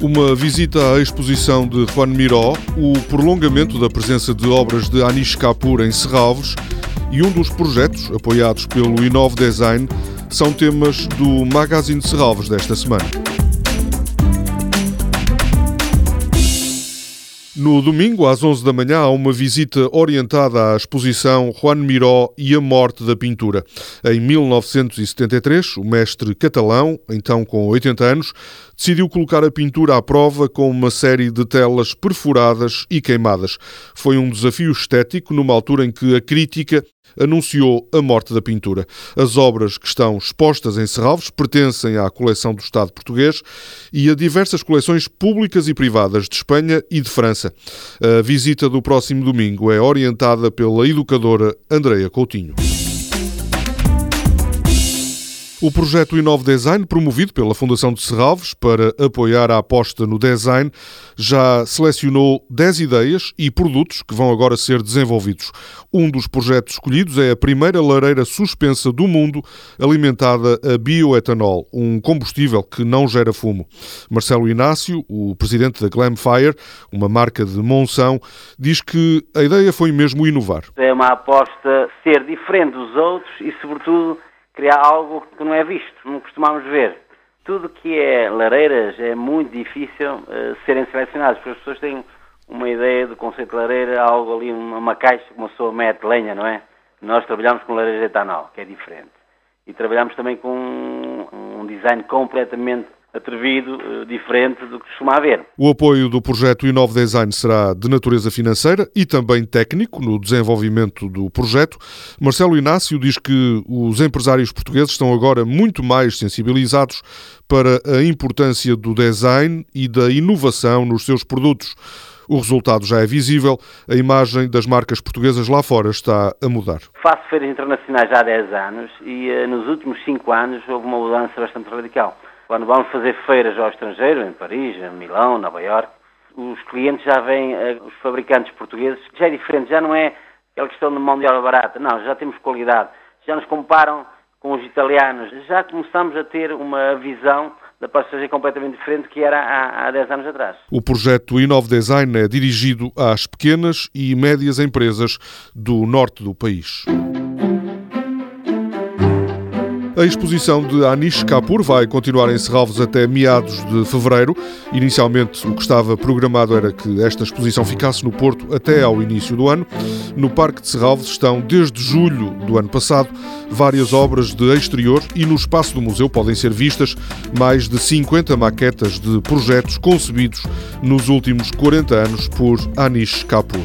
Uma visita à exposição de Juan Miró, o prolongamento da presença de obras de Anish Kapoor em Serralves e um dos projetos apoiados pelo Inove Design são temas do Magazine de Serralves desta semana. No domingo, às 11 da manhã, há uma visita orientada à exposição Juan Miró e a Morte da Pintura. Em 1973, o mestre catalão, então com 80 anos, decidiu colocar a pintura à prova com uma série de telas perfuradas e queimadas. Foi um desafio estético numa altura em que a crítica anunciou a morte da pintura. As obras que estão expostas em Serralves pertencem à coleção do Estado português e a diversas coleções públicas e privadas de Espanha e de França. A visita do próximo domingo é orientada pela educadora Andreia Coutinho. O projeto Inove Design, promovido pela Fundação de Serralves para apoiar a aposta no design, já selecionou 10 ideias e produtos que vão agora ser desenvolvidos. Um dos projetos escolhidos é a primeira lareira suspensa do mundo alimentada a bioetanol, um combustível que não gera fumo. Marcelo Inácio, o presidente da Glamfire, uma marca de Monção, diz que a ideia foi mesmo inovar. É uma aposta ser diferente dos outros e, sobretudo, criar algo que não é visto, não costumamos ver. Tudo que é lareiras é muito difícil uh, serem selecionados, porque as pessoas têm uma ideia do conceito de lareira, algo ali, uma caixa que uma pessoa mete lenha, não é? Nós trabalhamos com lareiras de etanol, que é diferente. E trabalhamos também com um design completamente atrevido, eh, diferente do que costuma haver. O apoio do projeto Inove Design será de natureza financeira e também técnico no desenvolvimento do projeto. Marcelo Inácio diz que os empresários portugueses estão agora muito mais sensibilizados para a importância do design e da inovação nos seus produtos. O resultado já é visível, a imagem das marcas portuguesas lá fora está a mudar. Faço feiras internacionais há 10 anos e eh, nos últimos 5 anos houve uma mudança bastante radical. Quando vamos fazer feiras ao estrangeiro, em Paris, em Milão, Nova Iorque, os clientes já veem eh, os fabricantes portugueses, já é diferente, já não é aquela questão de mão de obra barata, não, já temos qualidade, já nos comparam com os italianos, já começamos a ter uma visão da paisagem completamente diferente que era há, há 10 anos atrás. O projeto Inove Design é dirigido às pequenas e médias empresas do norte do país. A exposição de Anish Kapoor vai continuar em Serralves até meados de fevereiro. Inicialmente, o que estava programado era que esta exposição ficasse no Porto até ao início do ano. No Parque de Serralves estão, desde julho do ano passado, várias obras de exterior e no espaço do museu podem ser vistas mais de 50 maquetas de projetos concebidos nos últimos 40 anos por Anish Kapoor.